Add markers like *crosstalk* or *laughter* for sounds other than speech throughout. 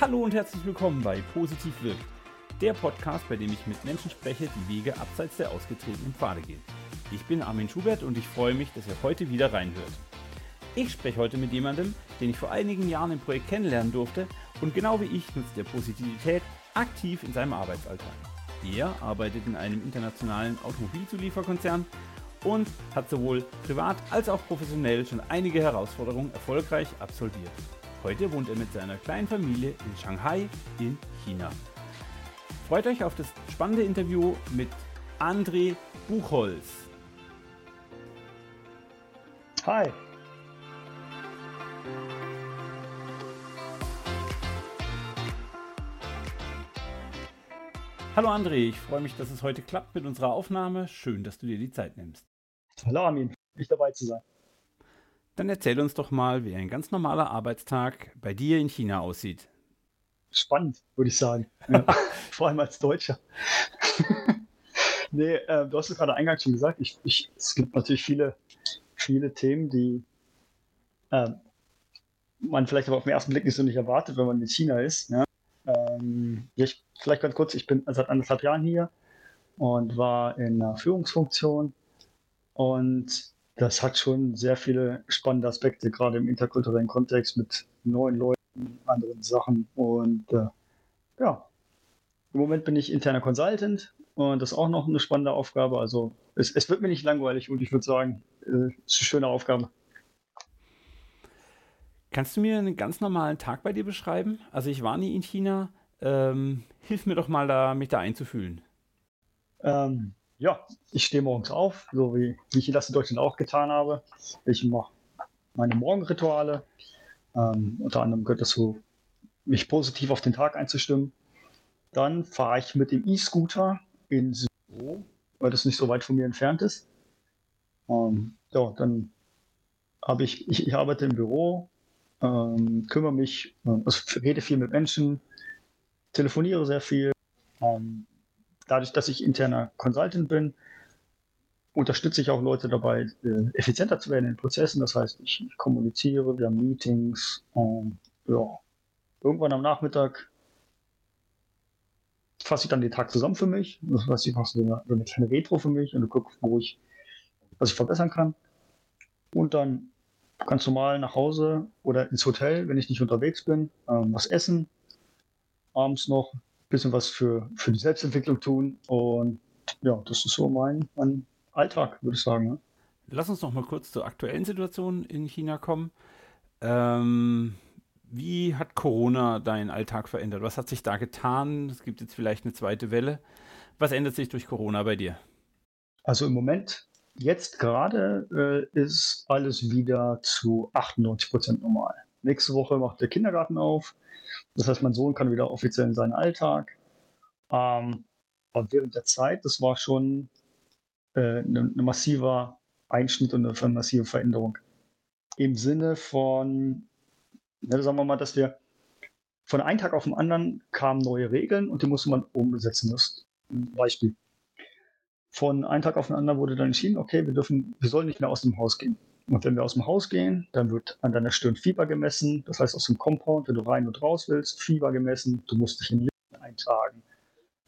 Hallo und herzlich willkommen bei Positiv Wirkt, der Podcast, bei dem ich mit Menschen spreche, die Wege abseits der ausgetretenen Pfade gehen. Ich bin Armin Schubert und ich freue mich, dass ihr heute wieder reinhört. Ich spreche heute mit jemandem, den ich vor einigen Jahren im Projekt kennenlernen durfte und genau wie ich nutzt er Positivität aktiv in seinem Arbeitsalltag. Er arbeitet in einem internationalen Automobilzulieferkonzern und hat sowohl privat als auch professionell schon einige Herausforderungen erfolgreich absolviert. Heute wohnt er mit seiner kleinen Familie in Shanghai in China. Freut euch auf das spannende Interview mit André Buchholz. Hi. Hallo André, ich freue mich, dass es heute klappt mit unserer Aufnahme. Schön, dass du dir die Zeit nimmst. Hallo Armin, ich dabei zu sein. Dann erzähl uns doch mal, wie ein ganz normaler Arbeitstag bei dir in China aussieht. Spannend, würde ich sagen. Ja. *laughs* Vor allem als Deutscher. *laughs* nee, äh, du hast es gerade eingangs schon gesagt. Ich, ich, es gibt natürlich viele, viele Themen, die äh, man vielleicht aber auf den ersten Blick nicht so nicht erwartet, wenn man in China ist. Ja? Ähm, ich, vielleicht ganz kurz, ich bin seit anderthalb Jahren hier und war in einer Führungsfunktion und das hat schon sehr viele spannende Aspekte, gerade im interkulturellen Kontext mit neuen Leuten, anderen Sachen. Und äh, ja, im Moment bin ich interner Consultant und das ist auch noch eine spannende Aufgabe. Also es, es wird mir nicht langweilig und ich würde sagen, äh, es ist eine schöne Aufgabe. Kannst du mir einen ganz normalen Tag bei dir beschreiben? Also ich war nie in China. Ähm, hilf mir doch mal da, mich da einzufühlen. Ähm, ja, ich stehe morgens auf, so wie, wie ich das in Deutschland auch getan habe. Ich mache meine Morgenrituale. Ähm, unter anderem gehört dazu, mich positiv auf den Tag einzustimmen. Dann fahre ich mit dem E-Scooter ins Büro, weil das nicht so weit von mir entfernt ist. Ähm, ja, dann habe ich, ich, ich, arbeite im Büro, ähm, kümmere mich, äh, also rede viel mit Menschen, telefoniere sehr viel, ähm, dadurch, dass ich interner Consultant bin, unterstütze ich auch Leute dabei, äh, effizienter zu werden in Prozessen. Das heißt, ich, ich kommuniziere, wir haben Meetings. Und, ja. Irgendwann am Nachmittag fasse ich dann den Tag zusammen für mich. Das heißt, ich mache so eine, so eine kleine Retro für mich und gucke, wo ich, was ich verbessern kann. Und dann ganz normal nach Hause oder ins Hotel, wenn ich nicht unterwegs bin, ähm, was essen. Abends noch bisschen was für, für die Selbstentwicklung tun. Und ja, das ist so mein, mein Alltag, würde ich sagen. Ne? Lass uns noch mal kurz zur aktuellen Situation in China kommen. Ähm, wie hat Corona deinen Alltag verändert? Was hat sich da getan? Es gibt jetzt vielleicht eine zweite Welle. Was ändert sich durch Corona bei dir? Also im Moment, jetzt gerade, äh, ist alles wieder zu 98 Prozent normal. Nächste Woche macht der Kindergarten auf. Das heißt, mein Sohn kann wieder offiziell in seinen Alltag. Ähm, aber während der Zeit, das war schon äh, ein ne massiver Einschnitt und eine, eine massive Veränderung. Im Sinne von, ne, sagen wir mal, dass wir von einem Tag auf den anderen kamen neue Regeln und die musste man umsetzen. Das ein Beispiel. Von einem Tag auf den anderen wurde dann entschieden, okay, wir dürfen, wir sollen nicht mehr aus dem Haus gehen. Und wenn wir aus dem Haus gehen, dann wird an deiner Stirn Fieber gemessen. Das heißt, aus dem Compound, wenn du rein und raus willst, Fieber gemessen. Du musst dich in Listen eintragen.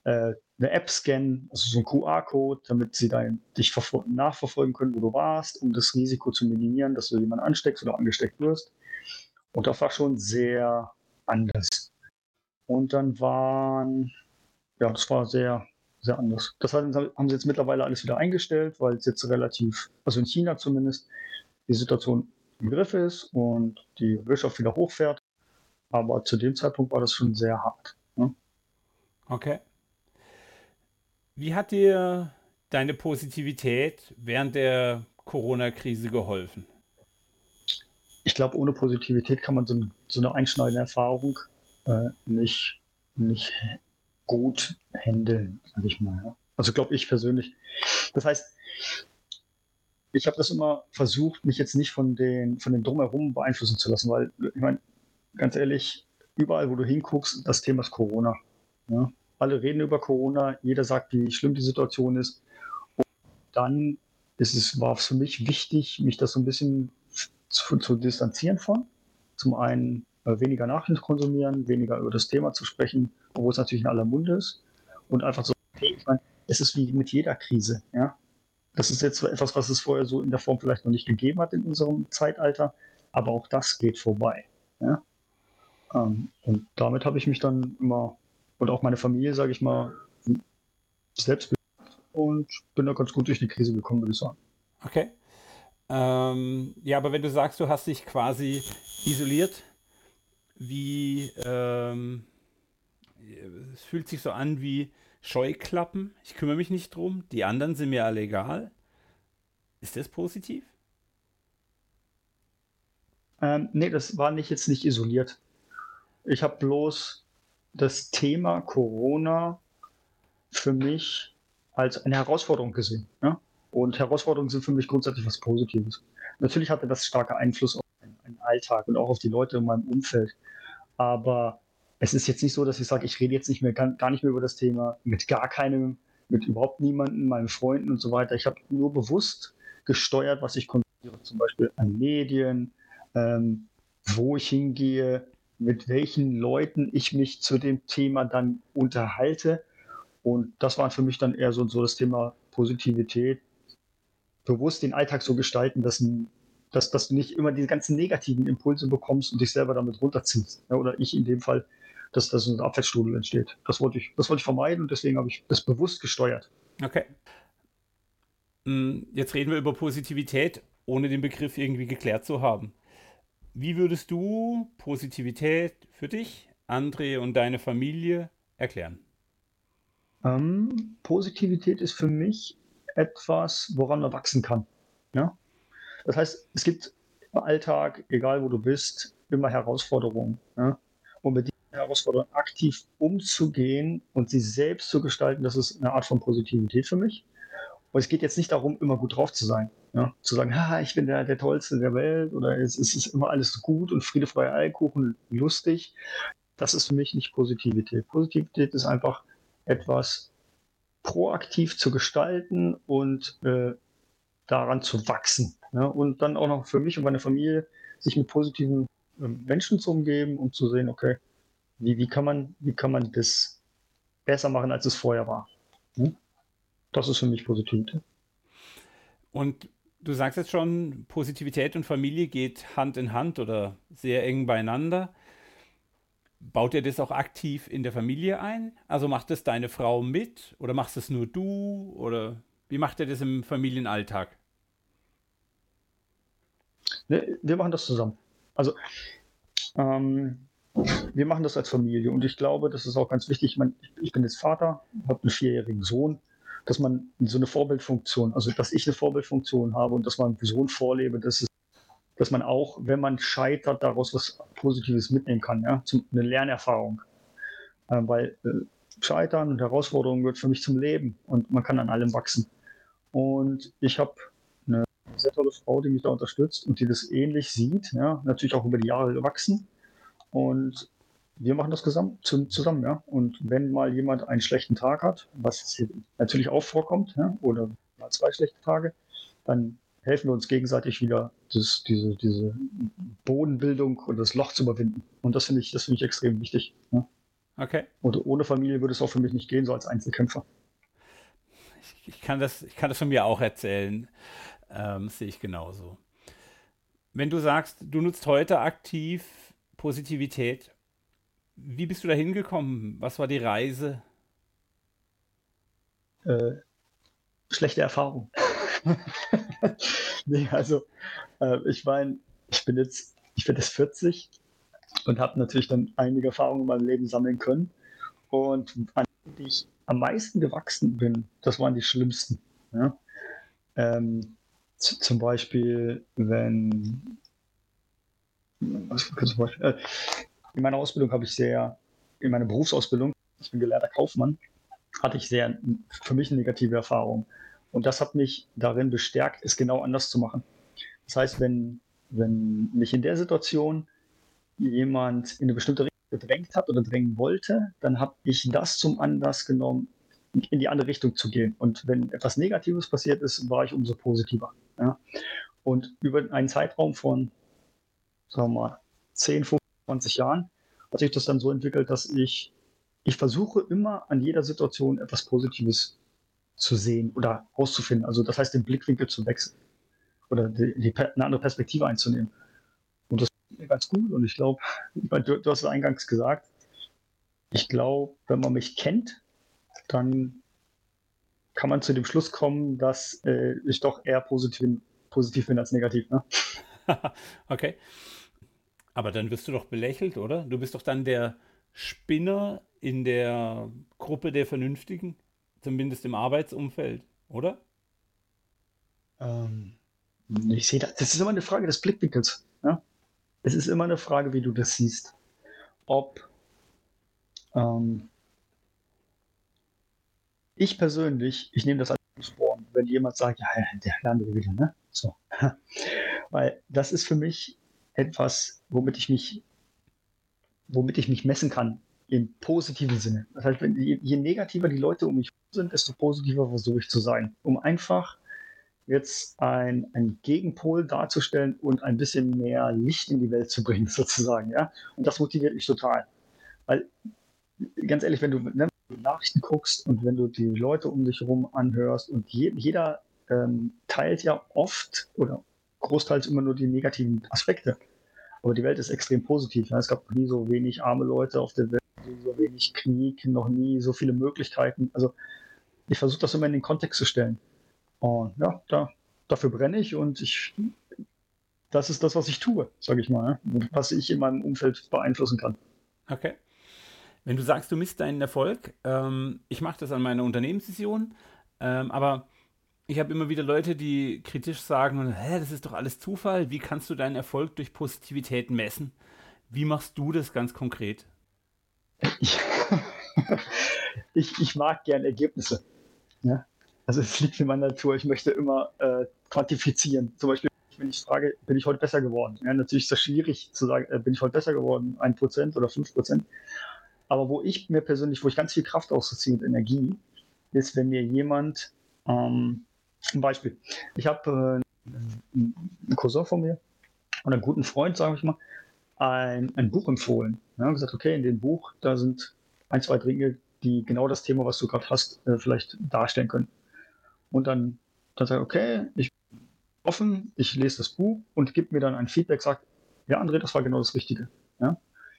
Äh, eine App scannen, also so ein QR-Code, damit sie dein, dich nachverfolgen können, wo du warst, um das Risiko zu minimieren, dass du jemanden ansteckst oder angesteckt wirst. Und das war schon sehr anders. Und dann waren, ja, das war sehr, sehr anders. Das haben sie jetzt mittlerweile alles wieder eingestellt, weil es jetzt relativ, also in China zumindest, die Situation im Griff ist und die Wirtschaft wieder hochfährt. Aber zu dem Zeitpunkt war das schon sehr hart. Ne? Okay. Wie hat dir deine Positivität während der Corona-Krise geholfen? Ich glaube, ohne Positivität kann man so, so eine einschneidende Erfahrung äh, nicht, nicht gut handeln, sage ich mal. Also glaube ich persönlich. Das heißt, ich habe das immer versucht, mich jetzt nicht von den, von den Drumherum beeinflussen zu lassen, weil ich meine, ganz ehrlich, überall, wo du hinguckst, das Thema ist Corona. Ja? Alle reden über Corona, jeder sagt, wie schlimm die Situation ist. Und dann ist es, war es für mich wichtig, mich das so ein bisschen zu, zu distanzieren von. Zum einen äh, weniger Nachrichten konsumieren, weniger über das Thema zu sprechen, obwohl es natürlich in aller Munde ist. Und einfach so, hey, ich meine, es ist wie mit jeder Krise, ja. Das ist jetzt etwas, was es vorher so in der Form vielleicht noch nicht gegeben hat in unserem Zeitalter, aber auch das geht vorbei. Ja? Ähm, und damit habe ich mich dann immer und auch meine Familie, sage ich mal, selbst und bin da ganz gut durch die Krise gekommen, würde ich sagen. Okay. Ähm, ja, aber wenn du sagst, du hast dich quasi isoliert, wie ähm, es fühlt sich so an wie Scheuklappen. Ich kümmere mich nicht drum. Die anderen sind mir alle egal. Ist das positiv? Ähm, nee, das war nicht jetzt nicht isoliert. Ich habe bloß das Thema Corona für mich als eine Herausforderung gesehen. Ja? Und Herausforderungen sind für mich grundsätzlich was Positives. Natürlich hatte das starke Einfluss auf meinen Alltag und auch auf die Leute in meinem Umfeld. Aber es ist jetzt nicht so, dass ich sage, ich rede jetzt nicht mehr gar, nicht mehr über das Thema mit gar keinem, mit überhaupt niemandem, meinen Freunden und so weiter. Ich habe nur bewusst gesteuert, was ich konsumiere, zum Beispiel an Medien, ähm, wo ich hingehe, mit welchen Leuten ich mich zu dem Thema dann unterhalte. Und das war für mich dann eher so, so das Thema Positivität, bewusst den Alltag so gestalten, dass, dass, dass du nicht immer diese ganzen negativen Impulse bekommst und dich selber damit runterziehst. Ja, oder ich in dem Fall dass da so ein Abwärtsstrudel entsteht. Das wollte ich, das wollte ich vermeiden und deswegen habe ich das bewusst gesteuert. Okay. Hm, jetzt reden wir über Positivität, ohne den Begriff irgendwie geklärt zu haben. Wie würdest du Positivität für dich, André und deine Familie erklären? Ähm, Positivität ist für mich etwas, woran man wachsen kann. Ja? Das heißt, es gibt im Alltag, egal wo du bist, immer Herausforderungen. Ja? Und mit Herausforderung aktiv umzugehen und sie selbst zu gestalten, das ist eine Art von Positivität für mich. Und es geht jetzt nicht darum, immer gut drauf zu sein. Ja? Zu sagen, ha, ich bin der, der Tollste der Welt oder es, es ist immer alles gut und Friede, Freie Eierkuchen, lustig. Das ist für mich nicht Positivität. Positivität ist einfach etwas proaktiv zu gestalten und äh, daran zu wachsen. Ja? Und dann auch noch für mich und meine Familie, sich mit positiven äh, Menschen zu umgeben und zu sehen, okay, wie, wie, kann man, wie kann man das besser machen, als es vorher war? Hm? Das ist für mich Positivität. Und du sagst jetzt schon, Positivität und Familie geht Hand in Hand oder sehr eng beieinander. Baut ihr das auch aktiv in der Familie ein? Also macht das deine Frau mit oder machst das nur du? Oder wie macht ihr das im Familienalltag? Wir machen das zusammen. Also ähm, wir machen das als Familie und ich glaube, das ist auch ganz wichtig. Ich, meine, ich bin jetzt Vater, habe einen vierjährigen Sohn, dass man so eine Vorbildfunktion, also dass ich eine Vorbildfunktion habe und dass man Sohn vorlebe, dass, es, dass man auch, wenn man scheitert, daraus was Positives mitnehmen kann, ja, zum, eine Lernerfahrung. Äh, weil äh, Scheitern und Herausforderungen gehört für mich zum Leben und man kann an allem wachsen. Und ich habe eine sehr tolle Frau, die mich da unterstützt und die das ähnlich sieht, ja, natürlich auch über die Jahre gewachsen und wir machen das zusammen, ja. Und wenn mal jemand einen schlechten Tag hat, was natürlich auch vorkommt, ja, oder mal zwei schlechte Tage, dann helfen wir uns gegenseitig wieder, das, diese, diese Bodenbildung und das Loch zu überwinden. Und das finde ich, das ich extrem wichtig. Ja. Okay. Und ohne Familie würde es auch für mich nicht gehen, so als Einzelkämpfer. Ich, ich kann, das, ich kann das von mir auch erzählen. Ähm, sehe ich genauso. Wenn du sagst, du nutzt heute aktiv Positivität. Wie bist du da hingekommen? Was war die Reise? Äh, schlechte Erfahrung. *laughs* nee, also äh, ich meine, ich bin jetzt, ich bin jetzt 40 und habe natürlich dann einige Erfahrungen in meinem Leben sammeln können. Und an die ich am meisten gewachsen bin, das waren die schlimmsten. Ja? Ähm, zum Beispiel, wenn äh, in meiner Ausbildung habe ich sehr, in meiner Berufsausbildung, ich bin gelernter Kaufmann, hatte ich sehr für mich eine negative Erfahrung. Und das hat mich darin bestärkt, es genau anders zu machen. Das heißt, wenn, wenn mich in der Situation jemand in eine bestimmte Richtung gedrängt hat oder drängen wollte, dann habe ich das zum Anlass genommen, in die andere Richtung zu gehen. Und wenn etwas Negatives passiert ist, war ich umso positiver. Ja? Und über einen Zeitraum von sagen wir mal, 10, 15 20 Jahren hat sich das dann so entwickelt, dass ich, ich versuche immer an jeder Situation etwas Positives zu sehen oder auszufinden. Also das heißt, den Blickwinkel zu wechseln oder die, die, eine andere Perspektive einzunehmen. Und das ist mir ganz gut. Und ich glaube, du, du hast es eingangs gesagt, ich glaube, wenn man mich kennt, dann kann man zu dem Schluss kommen, dass äh, ich doch eher positiv, positiv bin als negativ. Ne? *laughs* okay. Aber dann wirst du doch belächelt, oder? Du bist doch dann der Spinner in der Gruppe der Vernünftigen, zumindest im Arbeitsumfeld, oder? Ähm, ich sehe das. Das ist immer eine Frage des Blickwinkels. Ja? Es ist immer eine Frage, wie du das siehst. Ob ähm, ich persönlich, ich nehme das als wenn jemand sagt, ja, der andere wieder, ne? So. *laughs* Weil das ist für mich etwas, womit ich mich, womit ich mich messen kann, im positiven Sinne. Das heißt, wenn, je, je negativer die Leute um mich sind, desto positiver versuche ich zu sein, um einfach jetzt ein, ein Gegenpol darzustellen und ein bisschen mehr Licht in die Welt zu bringen, *laughs* sozusagen. Ja? Und das motiviert mich total. Weil, ganz ehrlich, wenn du, ne, Nachrichten guckst und wenn du die Leute um dich herum anhörst und je, jeder ähm, teilt ja oft oder großteils immer nur die negativen Aspekte. Aber die Welt ist extrem positiv. Ja? Es gab noch nie so wenig arme Leute auf der Welt, so wenig Krieg, noch nie so viele Möglichkeiten. Also ich versuche das immer in den Kontext zu stellen. Und ja, da, dafür brenne ich und ich, das ist das, was ich tue, sage ich mal, was ich in meinem Umfeld beeinflussen kann. Okay. Wenn du sagst, du misst deinen Erfolg, ähm, ich mache das an meiner Unternehmensvision, ähm, aber ich habe immer wieder Leute, die kritisch sagen, Hä, das ist doch alles Zufall, wie kannst du deinen Erfolg durch Positivität messen? Wie machst du das ganz konkret? *laughs* ich, ich mag gern Ergebnisse. Ja? Also es liegt in meiner Natur. Ich möchte immer äh, quantifizieren. Zum Beispiel, wenn ich frage, bin ich heute besser geworden? Ja, natürlich ist das schwierig zu sagen, äh, bin ich heute besser geworden? Ein Prozent oder fünf Prozent. Aber wo ich mir persönlich, wo ich ganz viel Kraft ausziehe und Energie, ist, wenn mir jemand, ähm, ein Beispiel, ich habe äh, einen Cousin von mir und einen guten Freund, sage ich mal, ein, ein Buch empfohlen. Ja, gesagt, okay, in dem Buch, da sind ein, zwei Dinge, die genau das Thema, was du gerade hast, äh, vielleicht darstellen können und dann, dann sagt, okay, ich bin offen, ich lese das Buch und gebe mir dann ein Feedback, sagt, ja, André, das war genau das Richtige. Ja?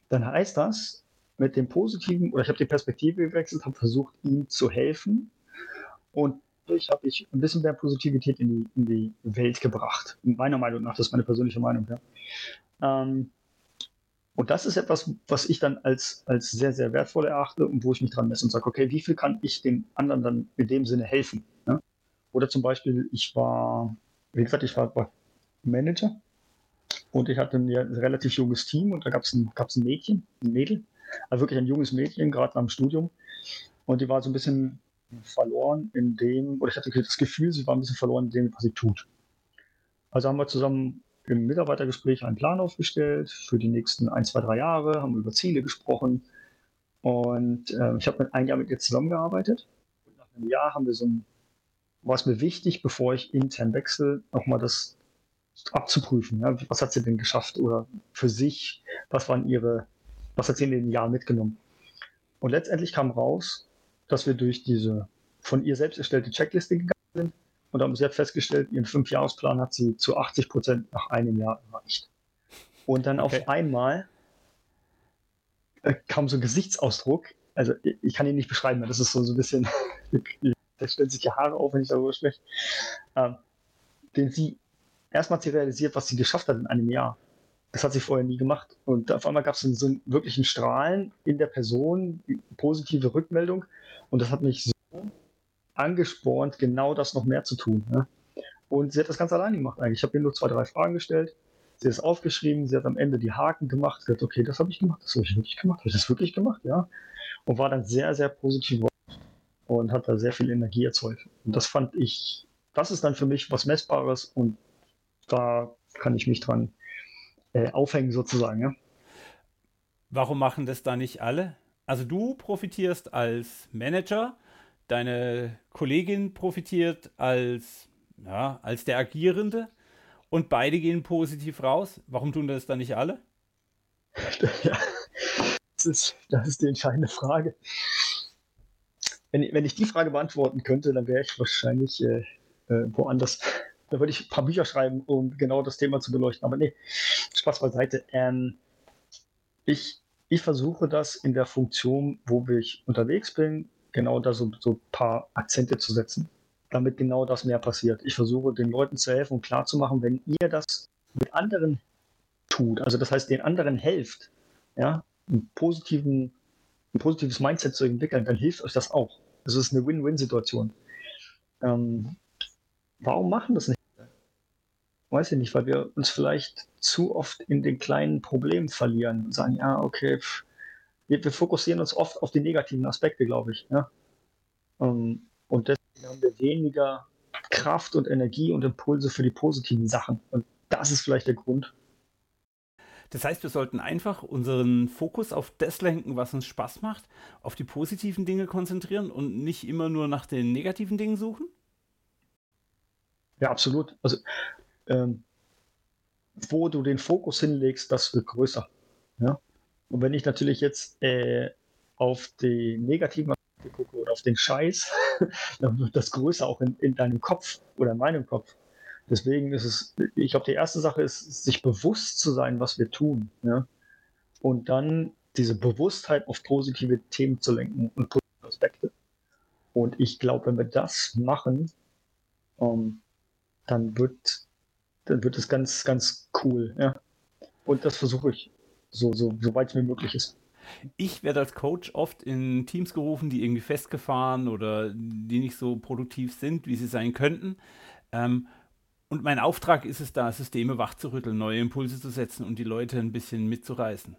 Dann heißt das, mit dem Positiven, oder ich habe die Perspektive gewechselt, habe versucht, ihm zu helfen und dadurch habe ich ein bisschen mehr Positivität in die, in die Welt gebracht. Meiner Meinung nach, das ist meine persönliche Meinung. Ja. Ähm, und das ist etwas, was ich dann als, als sehr, sehr wertvoll erachte und wo ich mich dran messe und sage, okay, wie viel kann ich dem anderen dann in dem Sinne helfen? Ja? Oder zum Beispiel, ich war, wie gesagt, ich war, Manager und ich hatte ein, relativ junges Team und da gab es ein, ein Mädchen, ein Mädel, also wirklich ein junges Mädchen, gerade am Studium. Und die war so ein bisschen verloren in dem, oder ich hatte das Gefühl, sie war ein bisschen verloren in dem, was sie tut. Also haben wir zusammen im Mitarbeitergespräch einen Plan aufgestellt für die nächsten ein, zwei, drei Jahre, haben über Ziele gesprochen. Und äh, ich habe ein Jahr mit ihr zusammengearbeitet. Und nach einem Jahr haben wir so ein war es mir wichtig, bevor ich intern wechsle, nochmal das abzuprüfen. Ja? Was hat sie denn geschafft oder für sich, was waren ihre, was hat sie in den Jahren mitgenommen? Und letztendlich kam raus, dass wir durch diese von ihr selbst erstellte Checkliste gegangen sind und haben sie hat festgestellt, ihren Fünfjahresplan hat sie zu 80 Prozent nach einem Jahr erreicht. Und dann okay. auf einmal äh, kam so ein Gesichtsausdruck, also ich, ich kann ihn nicht beschreiben, das ist so, so ein bisschen, *laughs* da stellen sich die Haare auf, wenn ich darüber spreche, ähm, den sie erstmal sie realisiert, was sie geschafft hat in einem Jahr. Das hat sie vorher nie gemacht. Und auf einmal gab es so einen wirklichen Strahlen in der Person, positive Rückmeldung. Und das hat mich so angespornt, genau das noch mehr zu tun. Ne? Und sie hat das ganz alleine gemacht eigentlich. Ich habe ihr nur zwei, drei Fragen gestellt. Sie hat es aufgeschrieben, sie hat am Ende die Haken gemacht, sie hat, okay, das habe ich gemacht, das habe ich wirklich gemacht, habe ich das wirklich gemacht, ja. Und war dann sehr, sehr positiv und hat da sehr viel Energie erzeugt. Und das fand ich, das ist dann für mich was Messbares und da kann ich mich dran äh, aufhängen sozusagen. Ja. Warum machen das da nicht alle? Also du profitierst als Manager, deine Kollegin profitiert als, ja, als der Agierende und beide gehen positiv raus. Warum tun das dann nicht alle? *laughs* ja, das ist, das ist die entscheidende Frage. Wenn, wenn ich die Frage beantworten könnte, dann wäre ich wahrscheinlich äh, äh, woanders. Da würde ich ein paar Bücher schreiben, um genau das Thema zu beleuchten. Aber nee, Spaß beiseite. Ähm, ich, ich versuche das in der Funktion, wo ich unterwegs bin, genau da so, so ein paar Akzente zu setzen, damit genau das mehr passiert. Ich versuche den Leuten zu helfen und klarzumachen, wenn ihr das mit anderen tut, also das heißt den anderen helft, ja, einen positiven, ein positives Mindset zu entwickeln, dann hilft euch das auch. Das ist eine Win-Win-Situation. Ähm, warum machen das nicht? Weiß ich nicht, weil wir uns vielleicht zu oft in den kleinen Problemen verlieren und sagen, ja, okay, pff, wir, wir, fokussieren uns oft auf die negativen Aspekte, glaube ich. Ja? Ähm, und deswegen haben wir weniger Kraft und Energie und Impulse für die positiven Sachen. Und das ist vielleicht der Grund. Das heißt, wir sollten einfach unseren Fokus auf das lenken, was uns Spaß macht, auf die positiven Dinge konzentrieren und nicht immer nur nach den negativen Dingen suchen? Ja, absolut. Also, ähm, wo du den Fokus hinlegst, das wird größer. Ja? Und wenn ich natürlich jetzt äh, auf die negativen Aspekte gucke oder auf den Scheiß, *laughs* dann wird das größer auch in, in deinem Kopf oder in meinem Kopf. Deswegen ist es, ich glaube, die erste Sache ist, sich bewusst zu sein, was wir tun. Ja? Und dann diese Bewusstheit auf positive Themen zu lenken und positive Aspekte. Und ich glaube, wenn wir das machen, ähm, dann wird, dann wird es ganz, ganz cool. Ja? Und das versuche ich so, so, so weit es mir möglich ist. Ich werde als Coach oft in Teams gerufen, die irgendwie festgefahren oder die nicht so produktiv sind, wie sie sein könnten. Ähm, und mein Auftrag ist es da, Systeme wachzurütteln, neue Impulse zu setzen und die Leute ein bisschen mitzureißen.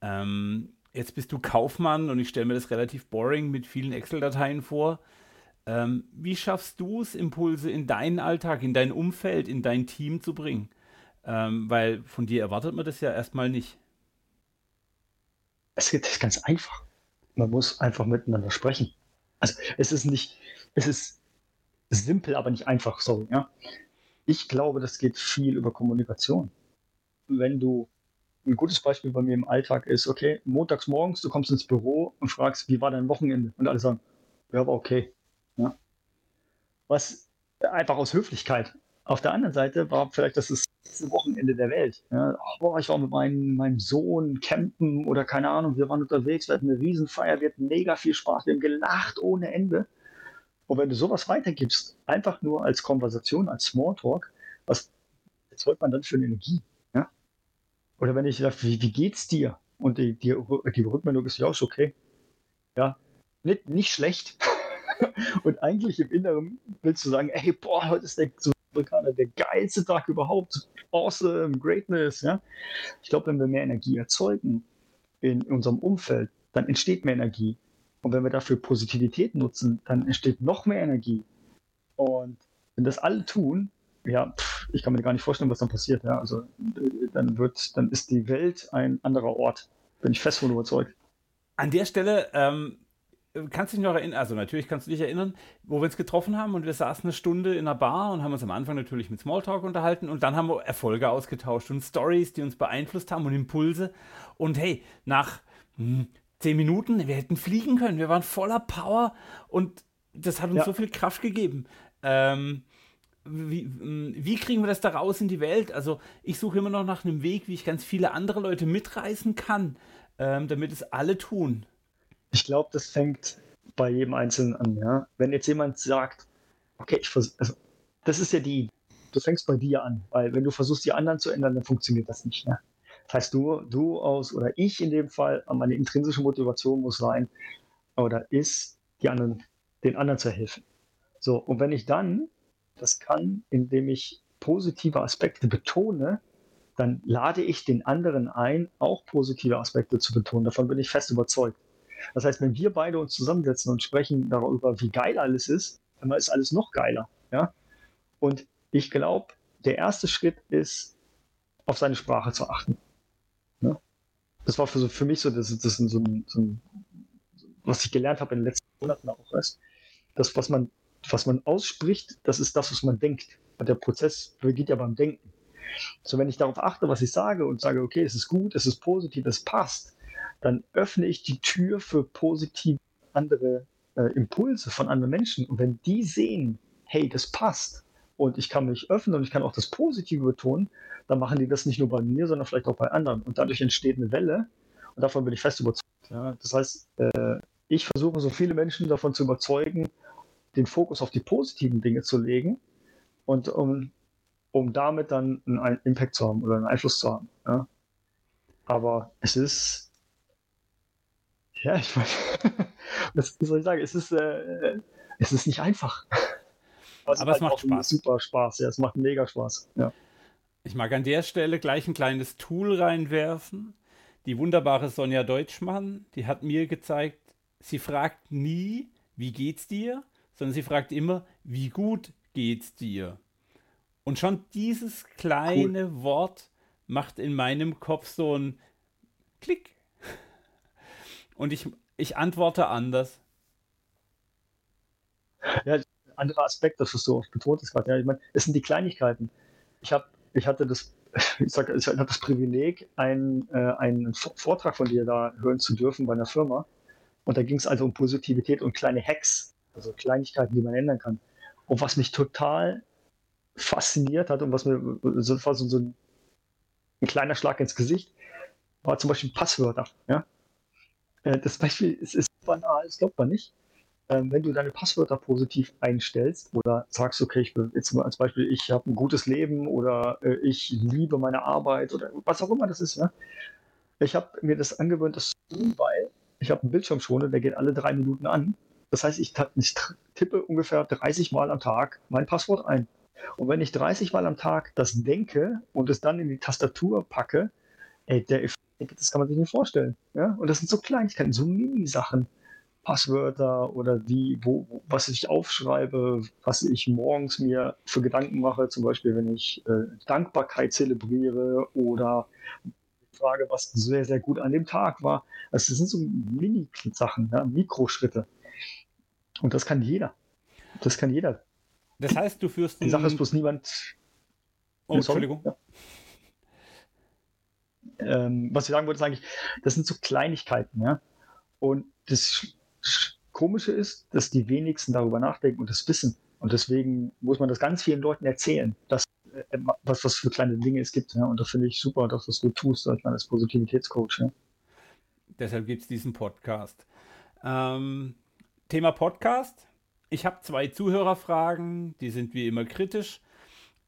Ähm, jetzt bist du Kaufmann und ich stelle mir das relativ boring mit vielen Excel-Dateien vor. Ähm, wie schaffst du es, Impulse in deinen Alltag, in dein Umfeld, in dein Team zu bringen? Ähm, weil von dir erwartet man das ja erstmal nicht. Es ist ganz einfach. Man muss einfach miteinander sprechen. Also es ist nicht, es ist simpel, aber nicht einfach so. Ja? Ich glaube, das geht viel über Kommunikation. Wenn du ein gutes Beispiel bei mir im Alltag ist, okay, montags morgens, du kommst ins Büro und fragst, wie war dein Wochenende? Und alle sagen, ja, war okay. Was einfach aus Höflichkeit. Auf der anderen Seite war vielleicht das beste Wochenende der Welt. Ja, boah, ich war mit meinem, meinem Sohn campen oder keine Ahnung, wir waren unterwegs, wir hatten eine Riesenfeier, wir hatten mega viel Spaß, wir haben gelacht ohne Ende. Und wenn du sowas weitergibst, einfach nur als Konversation, als Smalltalk, was erzeugt man dann für eine Energie? Ja? Oder wenn ich sage, wie, wie geht's dir? Und die, die, die Rückmeldung ist ja, ist okay. Ja, nicht, nicht schlecht. *laughs* und eigentlich im Inneren willst du sagen, ey, boah, heute ist der so Amerikaner der geilste Tag überhaupt. Awesome, Greatness. Ja? Ich glaube, wenn wir mehr Energie erzeugen in unserem Umfeld, dann entsteht mehr Energie. Und wenn wir dafür Positivität nutzen, dann entsteht noch mehr Energie. Und wenn das alle tun, ja, pff, ich kann mir gar nicht vorstellen, was dann passiert. Ja? Also dann wird, dann ist die Welt ein anderer Ort. Bin ich fest von überzeugt. An der Stelle ähm, kannst du dich noch erinnern, also natürlich kannst du dich erinnern, wo wir uns getroffen haben und wir saßen eine Stunde in einer Bar und haben uns am Anfang natürlich mit Smalltalk unterhalten und dann haben wir Erfolge ausgetauscht und Stories, die uns beeinflusst haben und Impulse. Und hey, nach hm, zehn Minuten, wir hätten fliegen können, wir waren voller Power und das hat uns ja. so viel Kraft gegeben. Ähm, wie, hm, wie, kriegen wir das da raus in die Welt? Also ich suche immer noch nach einem Weg, wie ich ganz viele andere Leute mitreißen kann, ähm, damit es alle tun. Ich glaube, das fängt bei jedem Einzelnen an. Ja? Wenn jetzt jemand sagt, okay, ich also, das ist ja die, du fängst bei dir an, weil wenn du versuchst, die anderen zu ändern, dann funktioniert das nicht. Ne? Das heißt, du, du aus oder ich in dem Fall, meine intrinsische Motivation muss sein oder ist, die anderen, den anderen zu helfen. So, und wenn ich dann das kann, indem ich positive Aspekte betone, dann lade ich den anderen ein, auch positive Aspekte zu betonen. Davon bin ich fest überzeugt. Das heißt, wenn wir beide uns zusammensetzen und sprechen darüber, wie geil alles ist, dann ist alles noch geiler. Ja? Und ich glaube, der erste Schritt ist, auf seine Sprache zu achten. Ja? Das war für, für mich so, das, das so ein, so ein, was ich gelernt habe in den letzten Monaten auch erst. Das, was man, was man ausspricht, das ist das, was man denkt. Und der Prozess beginnt ja beim Denken. So, wenn ich darauf achte, was ich sage und sage, okay, es ist gut, es ist positiv, es passt, dann öffne ich die Tür für positive andere äh, Impulse von anderen Menschen. Und wenn die sehen, hey, das passt und ich kann mich öffnen und ich kann auch das Positive betonen, dann machen die das nicht nur bei mir, sondern vielleicht auch bei anderen. Und dadurch entsteht eine Welle und davon bin ich fest überzeugt. Ja? Das heißt, äh, ich versuche so viele Menschen davon zu überzeugen, den Fokus auf die positiven Dinge zu legen und um, um damit dann einen Impact zu haben oder einen Einfluss zu haben. Ja? Aber es ist, ja, ich meine, was *laughs* soll ich sagen, es ist, äh, es ist nicht einfach. Also Aber es macht Spaß. Super Spaß, ja, es macht mega Spaß. Ja. Ich mag an der Stelle gleich ein kleines Tool reinwerfen. Die wunderbare Sonja Deutschmann, die hat mir gezeigt, sie fragt nie, wie geht's dir, sondern sie fragt immer, wie gut geht's dir? Und schon dieses kleine cool. Wort macht in meinem Kopf so ein Klick. Und ich, ich antworte anders. Ja, anderer Aspekt, das was du oft betont gerade. Ja, ich meine, es sind die Kleinigkeiten. Ich habe, ich hatte das, *laughs* ich sag, ich hatte das Privileg, einen, äh, einen Vortrag von dir da hören zu dürfen bei einer Firma. Und da ging es also um Positivität und kleine Hacks, also Kleinigkeiten, die man ändern kann. Und was mich total fasziniert hat und was mir so, so, so ein, ein, kleiner Schlag ins Gesicht, war zum Beispiel Passwörter. Ja? Äh, das Beispiel ist, ist banal, das glaubt man nicht. Ähm, wenn du deine Passwörter positiv einstellst oder sagst, okay, ich bin jetzt mal als Beispiel, ich habe ein gutes Leben oder äh, ich liebe meine Arbeit oder was auch immer das ist. Ja? Ich habe mir das angewöhnt, das zu tun, weil ich habe einen Bildschirmschoner, der geht alle drei Minuten an das heißt, ich, ich tippe ungefähr 30 Mal am Tag mein Passwort ein. Und wenn ich 30 Mal am Tag das denke und es dann in die Tastatur packe, ey, der Effekt, das kann man sich nicht vorstellen. Ja? Und das sind so Kleinigkeiten, so Mini-Sachen. Passwörter oder wie, wo, was ich aufschreibe, was ich morgens mir für Gedanken mache, zum Beispiel, wenn ich äh, Dankbarkeit zelebriere oder frage, was sehr, sehr gut an dem Tag war. Also das sind so Mini-Sachen, ja, Mikroschritte. Und das kann jeder. Das kann jeder. Das heißt, du führst. Die Sache ist bloß niemand. Oh, Entschuldigung. Ja. Ähm, was ich sagen wollte, ist eigentlich, das sind so Kleinigkeiten, ja. Und das Komische ist, dass die wenigsten darüber nachdenken und das wissen. Und deswegen muss man das ganz vielen Leuten erzählen, dass, äh, was, was für kleine Dinge es gibt. Ja? Und das finde ich super, dass was du tust als, als Positivitätscoach. Ja? Deshalb gibt es diesen Podcast. Ähm, Thema Podcast. Ich habe zwei Zuhörerfragen, die sind wie immer kritisch.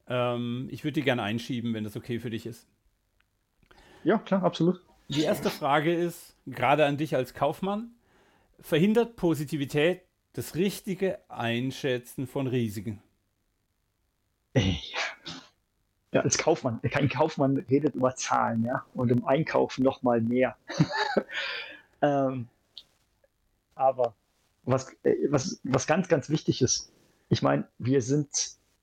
Ähm, ich würde die gerne einschieben, wenn das okay für dich ist. Ja, klar, absolut. Die erste Frage ist, gerade an dich als Kaufmann, verhindert Positivität das richtige Einschätzen von Risiken? Ja, als Kaufmann. Kein Kaufmann redet über Zahlen, ja, und im Einkauf noch mal mehr. *laughs* ähm, aber was, äh, was, was ganz, ganz wichtig ist. Ich meine, wir sind,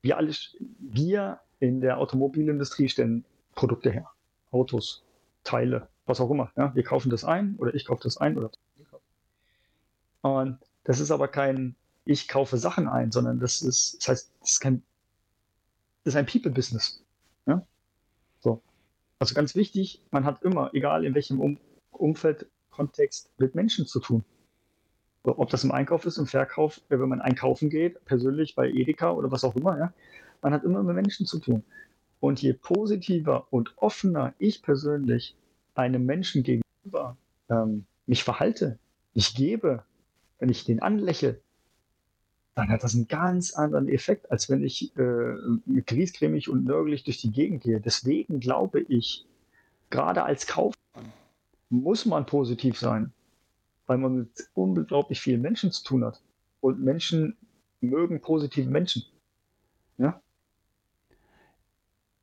wir alle, wir in der Automobilindustrie stellen Produkte her. Autos, Teile, was auch immer. Ja? Wir kaufen das ein oder ich kaufe das ein oder und das ist aber kein, ich kaufe Sachen ein, sondern das ist, das heißt, das ist kein, das ist ein People-Business. Ja? So. Also ganz wichtig, man hat immer, egal in welchem um Umfeld, Kontext, mit Menschen zu tun. Ob das im Einkauf ist, im Verkauf, wenn man einkaufen geht, persönlich bei Edeka oder was auch immer, ja. Man hat immer mit Menschen zu tun. Und je positiver und offener ich persönlich einem Menschen gegenüber ähm, mich verhalte, ich gebe, wenn ich den anlächle, dann hat das einen ganz anderen Effekt, als wenn ich äh, griesgrämig und nörgelig durch die Gegend gehe. Deswegen glaube ich, gerade als Kaufmann muss man positiv sein weil man mit unglaublich vielen Menschen zu tun hat. Und Menschen mögen positive Menschen. Ja?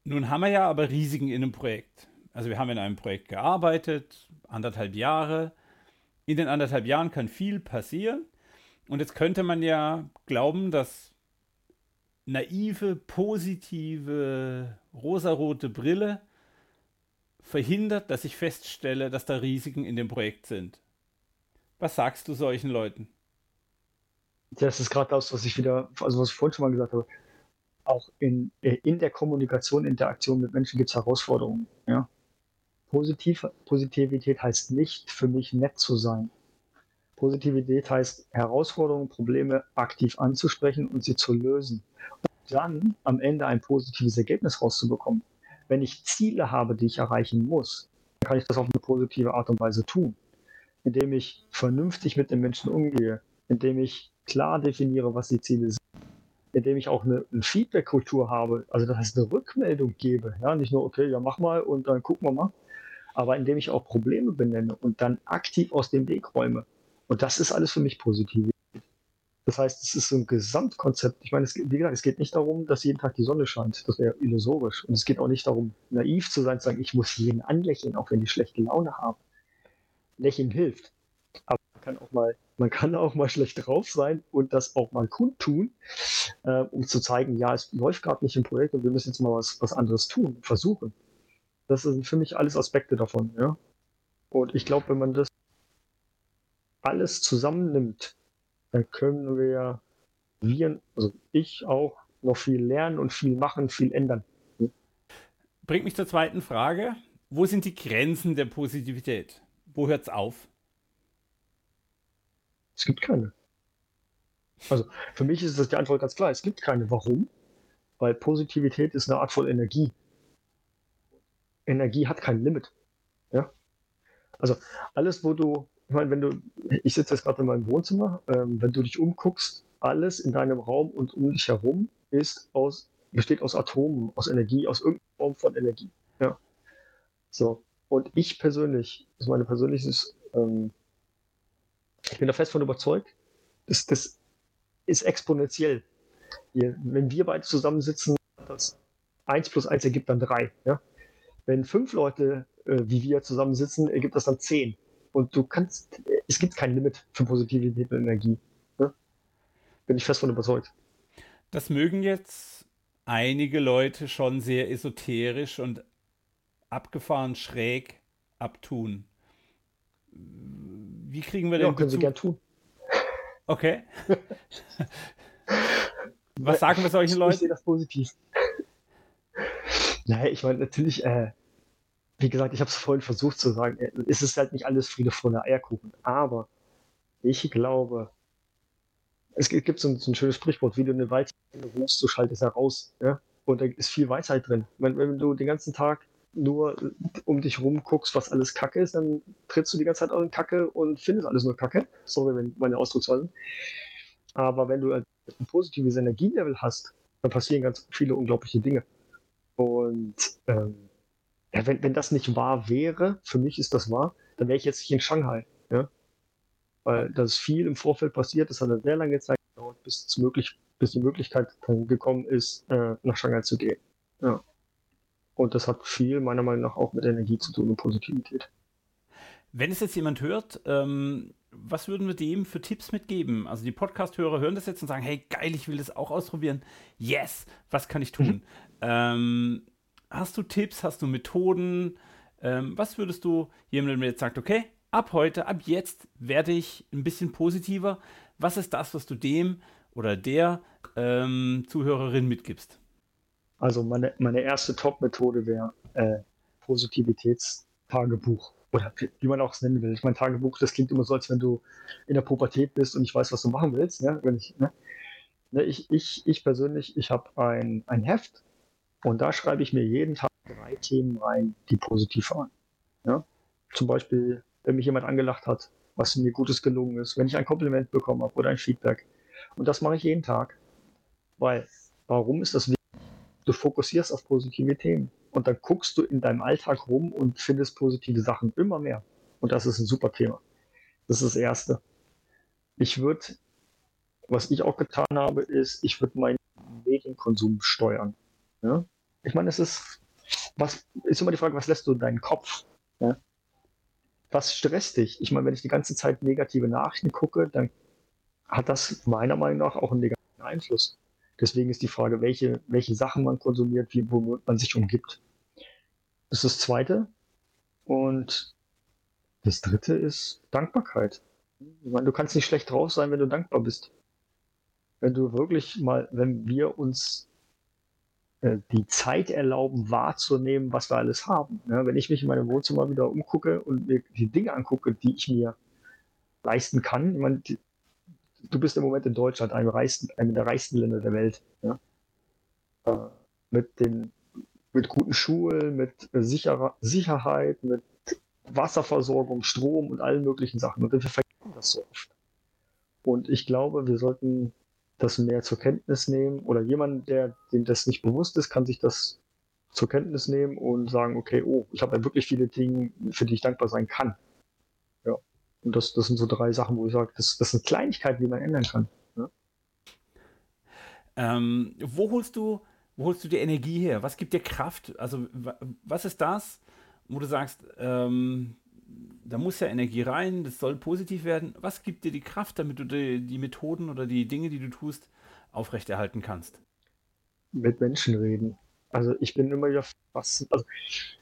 Nun haben wir ja aber Risiken in einem Projekt. Also wir haben in einem Projekt gearbeitet, anderthalb Jahre. In den anderthalb Jahren kann viel passieren. Und jetzt könnte man ja glauben, dass naive, positive, rosarote Brille verhindert, dass ich feststelle, dass da Risiken in dem Projekt sind. Was sagst du solchen Leuten? Das ist gerade das, was ich wieder, also was ich vorhin schon mal gesagt habe. Auch in, äh, in der Kommunikation, Interaktion mit Menschen gibt es Herausforderungen. Ja? Positiv, Positivität heißt nicht für mich nett zu sein. Positivität heißt Herausforderungen, Probleme aktiv anzusprechen und sie zu lösen. Und dann am Ende ein positives Ergebnis rauszubekommen. Wenn ich Ziele habe, die ich erreichen muss, dann kann ich das auf eine positive Art und Weise tun. Indem ich vernünftig mit den Menschen umgehe, indem ich klar definiere, was die Ziele sind, indem ich auch eine, eine Feedback-Kultur habe, also das heißt eine Rückmeldung gebe, ja, nicht nur, okay, ja, mach mal und dann gucken wir mal, aber indem ich auch Probleme benenne und dann aktiv aus dem Weg räume. Und das ist alles für mich positiv. Das heißt, es ist so ein Gesamtkonzept. Ich meine, es, wie gesagt, es geht nicht darum, dass jeden Tag die Sonne scheint. Das wäre illusorisch. Und es geht auch nicht darum, naiv zu sein, zu sagen, ich muss jeden anlächeln, auch wenn die schlechte Laune haben. Lächeln hilft. Aber kann auch mal, man kann auch mal schlecht drauf sein und das auch mal kundtun, äh, um zu zeigen, ja, es läuft gerade nicht im Projekt und wir müssen jetzt mal was, was anderes tun, versuchen. Das sind für mich alles Aspekte davon, ja. Und ich glaube, wenn man das alles zusammennimmt, dann können wir, wir, also ich auch, noch viel lernen und viel machen, viel ändern. Bringt mich zur zweiten Frage. Wo sind die Grenzen der Positivität? Wo hört es auf? Es gibt keine. Also für mich ist das die Antwort ganz klar. Es gibt keine. Warum? Weil Positivität ist eine Art von Energie. Energie hat kein Limit. Ja? Also alles, wo du ich meine, wenn du, ich sitze jetzt gerade in meinem Wohnzimmer, ähm, wenn du dich umguckst, alles in deinem Raum und um dich herum ist aus, besteht aus Atomen, aus Energie, aus irgendeiner Form von Energie. Ja. So. Und ich persönlich, das ist meine persönliches, ähm, ich bin da fest von überzeugt, das, das ist exponentiell. Hier, wenn wir beide zusammensitzen, das 1 plus 1 ergibt dann 3. Ja? Wenn fünf Leute äh, wie wir zusammensitzen, ergibt das dann 10. Und du kannst, es gibt kein Limit für Positivität und Energie. Ne? Bin ich fest von überzeugt. Das mögen jetzt einige Leute schon sehr esoterisch und abgefahren schräg abtun. Wie kriegen wir denn Ja, können sie gern tun. Okay. *laughs* Was sagen wir solchen Leuten? Ich sehe das positiv. Naja, ich meine, natürlich, äh, wie gesagt, ich habe es vorhin versucht zu sagen, äh, es ist halt nicht alles Friede, Freude, Eierkuchen. Aber ich glaube, es gibt so ein, so ein schönes Sprichwort, wie du eine Weisheit rufst, so schaltest er raus. Ja? Und da ist viel Weisheit drin. Wenn, wenn du den ganzen Tag nur äh, um dich rum guckst, was alles Kacke ist, dann trittst du die ganze Zeit auch in Kacke und findest alles nur Kacke. Sorry, wenn meine Ausdrucksweise. Aber wenn du ein positives Energielevel hast, dann passieren ganz viele unglaubliche Dinge. Und ähm, ja, wenn, wenn das nicht wahr wäre, für mich ist das wahr, dann wäre ich jetzt nicht in Shanghai. Ja? Weil da ist viel im Vorfeld passiert, das hat eine sehr lange Zeit gedauert, bis, möglich, bis die Möglichkeit gekommen ist, äh, nach Shanghai zu gehen. Ja. Und das hat viel, meiner Meinung nach, auch mit Energie zu tun und Positivität. Wenn es jetzt jemand hört, ähm, was würden wir dem für Tipps mitgeben? Also die Podcast-Hörer hören das jetzt und sagen, hey, geil, ich will das auch ausprobieren. Yes, was kann ich tun? Mhm. Ähm, hast du Tipps, hast du Methoden? Ähm, was würdest du jemandem, der jetzt sagt, okay, ab heute, ab jetzt werde ich ein bisschen positiver. Was ist das, was du dem oder der ähm, Zuhörerin mitgibst? Also meine, meine erste Top-Methode wäre äh, Positivitätstagebuch oder wie man auch es nennen will. Ich meine, Tagebuch, das klingt immer so, als wenn du in der Pubertät bist und ich weiß, was du machen willst. Ne? Wenn ich, ne? Ne, ich, ich, ich persönlich, ich habe ein, ein Heft, und da schreibe ich mir jeden Tag drei Themen rein, die positiv waren. Ja? Zum Beispiel, wenn mich jemand angelacht hat, was mir Gutes gelungen ist, wenn ich ein Kompliment bekommen habe oder ein Feedback. Und das mache ich jeden Tag. Weil, warum ist das wichtig? Du fokussierst auf positive Themen. Und dann guckst du in deinem Alltag rum und findest positive Sachen immer mehr. Und das ist ein super Thema. Das ist das Erste. Ich würde, was ich auch getan habe, ist, ich würde meinen Medienkonsum steuern. Ja? Ich meine, es ist, was ist immer die Frage, was lässt du in deinen Kopf? Ja? Was stresst dich? Ich meine, wenn ich die ganze Zeit negative Nachrichten gucke, dann hat das meiner Meinung nach auch einen negativen Einfluss. Deswegen ist die Frage, welche, welche Sachen man konsumiert, wie, wo man sich umgibt. Das ist das Zweite. Und das Dritte ist Dankbarkeit. Ich meine, du kannst nicht schlecht drauf sein, wenn du dankbar bist. Wenn du wirklich mal, wenn wir uns äh, die Zeit erlauben, wahrzunehmen, was wir alles haben. Ja, wenn ich mich in meinem Wohnzimmer wieder umgucke und mir die Dinge angucke, die ich mir leisten kann, ich meine, die, du bist im Moment in Deutschland einem, reichsten, einem der reichsten Länder der Welt. Ja? Äh, mit, den, mit guten Schulen, mit sicherer, Sicherheit, mit Wasserversorgung, Strom und allen möglichen Sachen. Und wir vergessen das so oft. Und ich glaube, wir sollten das mehr zur Kenntnis nehmen oder jemand, der dem das nicht bewusst ist, kann sich das zur Kenntnis nehmen und sagen, okay, oh, ich habe ja wirklich viele Dinge, für die ich dankbar sein kann. Und das, das sind so drei Sachen, wo ich sage, das, das sind Kleinigkeiten, die man ändern kann. Ja? Ähm, wo holst du, wo holst du die Energie her? Was gibt dir Kraft? Also was ist das, wo du sagst, ähm, da muss ja Energie rein, das soll positiv werden. Was gibt dir die Kraft, damit du die, die Methoden oder die Dinge, die du tust, aufrechterhalten kannst? Mit Menschen reden. Also ich bin immer wieder was. Also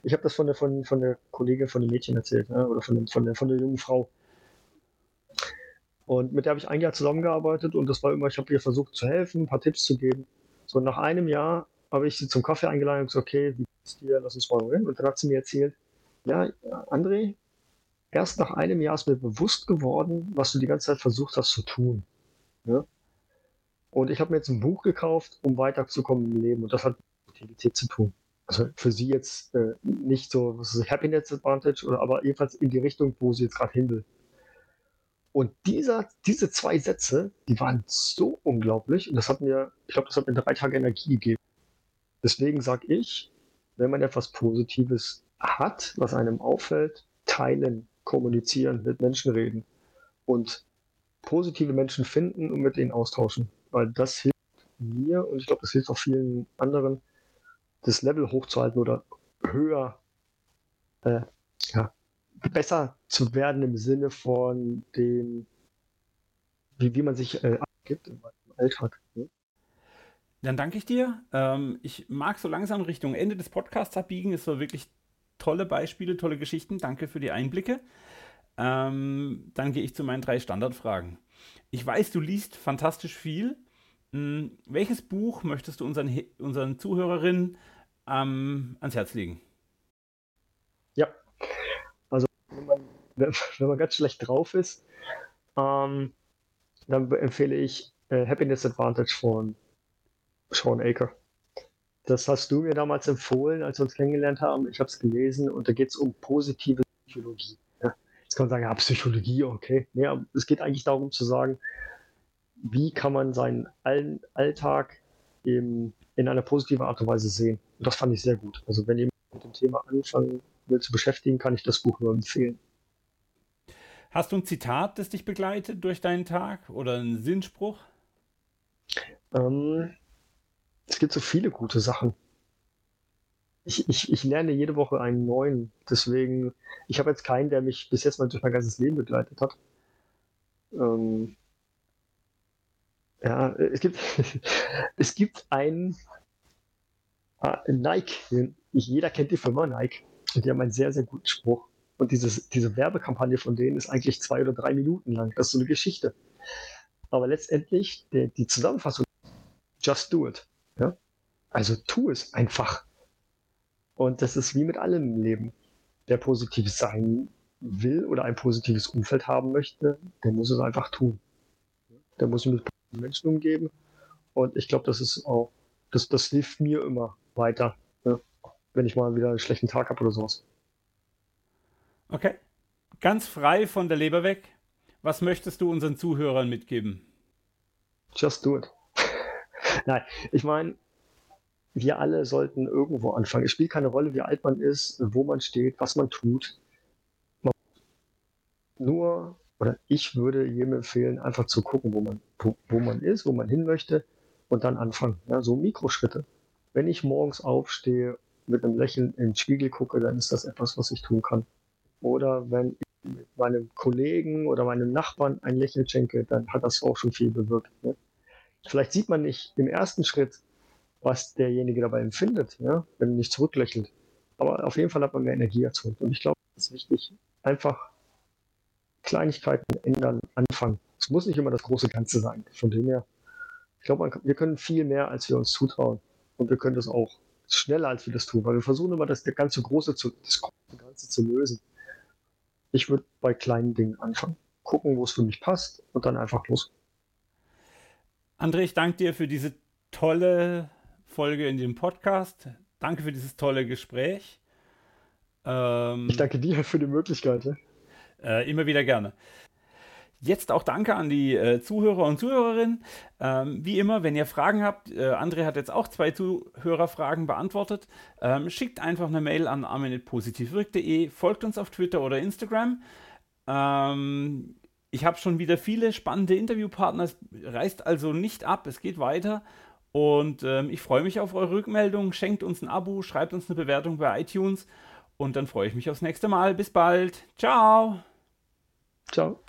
ich habe das von der, von, von der Kollegin von dem Mädchen erzählt, ne? oder von, von, der, von der jungen Frau. Und mit der habe ich ein Jahr zusammengearbeitet und das war immer, ich habe ihr versucht zu helfen, ein paar Tipps zu geben. So nach einem Jahr habe ich sie zum Kaffee eingeladen und gesagt, okay, wie geht's dir? Lass uns mal reden. Und dann hat sie mir erzählt, ja, André, erst nach einem Jahr ist mir bewusst geworden, was du die ganze Zeit versucht hast zu tun. Ja? Und ich habe mir jetzt ein Buch gekauft, um weiterzukommen im Leben. Und das hat mit Utilität zu tun. Also für sie jetzt äh, nicht so was ist Happiness Advantage, oder, aber jedenfalls in die Richtung, wo sie jetzt gerade hin will. Und dieser, diese zwei Sätze, die waren so unglaublich. Und das hat mir, ich glaube, das hat mir drei Tage Energie gegeben. Deswegen sage ich, wenn man etwas Positives hat, was einem auffällt, teilen, kommunizieren, mit Menschen reden und positive Menschen finden und mit ihnen austauschen. Weil das hilft mir und ich glaube, das hilft auch vielen anderen, das Level hochzuhalten oder höher, äh, ja, besser zu werden im Sinne von dem, wie, wie man sich äh, abgibt im Alltag. Ne? Dann danke ich dir. Ähm, ich mag so langsam Richtung Ende des Podcasts abbiegen. Es war wirklich tolle Beispiele, tolle Geschichten. Danke für die Einblicke. Ähm, dann gehe ich zu meinen drei Standardfragen. Ich weiß, du liest fantastisch viel. Hm, welches Buch möchtest du unseren, unseren Zuhörerinnen ähm, ans Herz legen? Ja, also wenn man, wenn man ganz schlecht drauf ist, ähm, dann empfehle ich äh, Happiness Advantage von Sean Aker. Das hast du mir damals empfohlen, als wir uns kennengelernt haben. Ich habe es gelesen und da geht es um positive Psychologie. Ja. Jetzt kann man sagen, ja, Psychologie, okay. Nee, es geht eigentlich darum zu sagen, wie kann man seinen Alltag eben in einer positiven Art und Weise sehen. Und das fand ich sehr gut. Also wenn jemand mit dem Thema anfangen will zu beschäftigen, kann ich das Buch nur empfehlen. Hast du ein Zitat, das dich begleitet durch deinen Tag oder einen Sinnspruch? Ähm, es gibt so viele gute Sachen. Ich, ich, ich lerne jede Woche einen neuen. Deswegen, ich habe jetzt keinen, der mich bis jetzt mal durch mein ganzes Leben begleitet hat. Ähm, ja, es gibt, *laughs* es gibt einen ah, Nike. Jeder kennt die Firma Nike. Und die haben einen sehr, sehr guten Spruch. Und dieses, diese Werbekampagne von denen ist eigentlich zwei oder drei Minuten lang. Das ist so eine Geschichte. Aber letztendlich, der, die Zusammenfassung, just do it. Ja? Also tu es einfach. Und das ist wie mit allem im Leben. Wer positiv sein will oder ein positives Umfeld haben möchte, der muss es einfach tun. Der muss sich mit Menschen umgeben. Und ich glaube, das ist auch, das, das hilft mir immer weiter, ne? wenn ich mal wieder einen schlechten Tag habe oder sowas. Okay. Ganz frei von der Leber weg. Was möchtest du unseren Zuhörern mitgeben? Just do it. *laughs* Nein, ich meine, wir alle sollten irgendwo anfangen. Es spielt keine Rolle, wie alt man ist, wo man steht, was man tut. Man nur, oder ich würde jedem empfehlen, einfach zu gucken, wo man, wo, wo man ist, wo man hin möchte und dann anfangen. Ja, so Mikroschritte. Wenn ich morgens aufstehe, mit einem Lächeln in den Spiegel gucke, dann ist das etwas, was ich tun kann. Oder wenn ich meinem Kollegen oder meinem Nachbarn ein Lächeln schenke, dann hat das auch schon viel bewirkt. Ne? Vielleicht sieht man nicht im ersten Schritt, was derjenige dabei empfindet, ja, wenn er nicht zurücklächelt. Aber auf jeden Fall hat man mehr Energie erzeugt. Und ich glaube, es ist wichtig, einfach Kleinigkeiten ändern, anfangen. Es muss nicht immer das große Ganze sein. Von dem her, ich glaube, wir können viel mehr, als wir uns zutrauen. und wir können das auch schneller, als wir das tun, weil wir versuchen immer, das ganze Große zu, das Ganze zu lösen. Ich würde bei kleinen Dingen anfangen. Gucken, wo es für mich passt und dann einfach los. André, ich danke dir für diese tolle Folge in dem Podcast. Danke für dieses tolle Gespräch. Ähm, ich danke dir für die Möglichkeit. Äh, immer wieder gerne. Jetzt auch danke an die äh, Zuhörer und Zuhörerinnen. Ähm, wie immer, wenn ihr Fragen habt, äh, André hat jetzt auch zwei Zuhörerfragen beantwortet, ähm, schickt einfach eine Mail an arminetpositivwirk.de, folgt uns auf Twitter oder Instagram. Ähm, ich habe schon wieder viele spannende Interviewpartner, es reißt also nicht ab, es geht weiter. Und ähm, ich freue mich auf eure Rückmeldung. Schenkt uns ein Abo, schreibt uns eine Bewertung bei iTunes und dann freue ich mich aufs nächste Mal. Bis bald. Ciao. Ciao.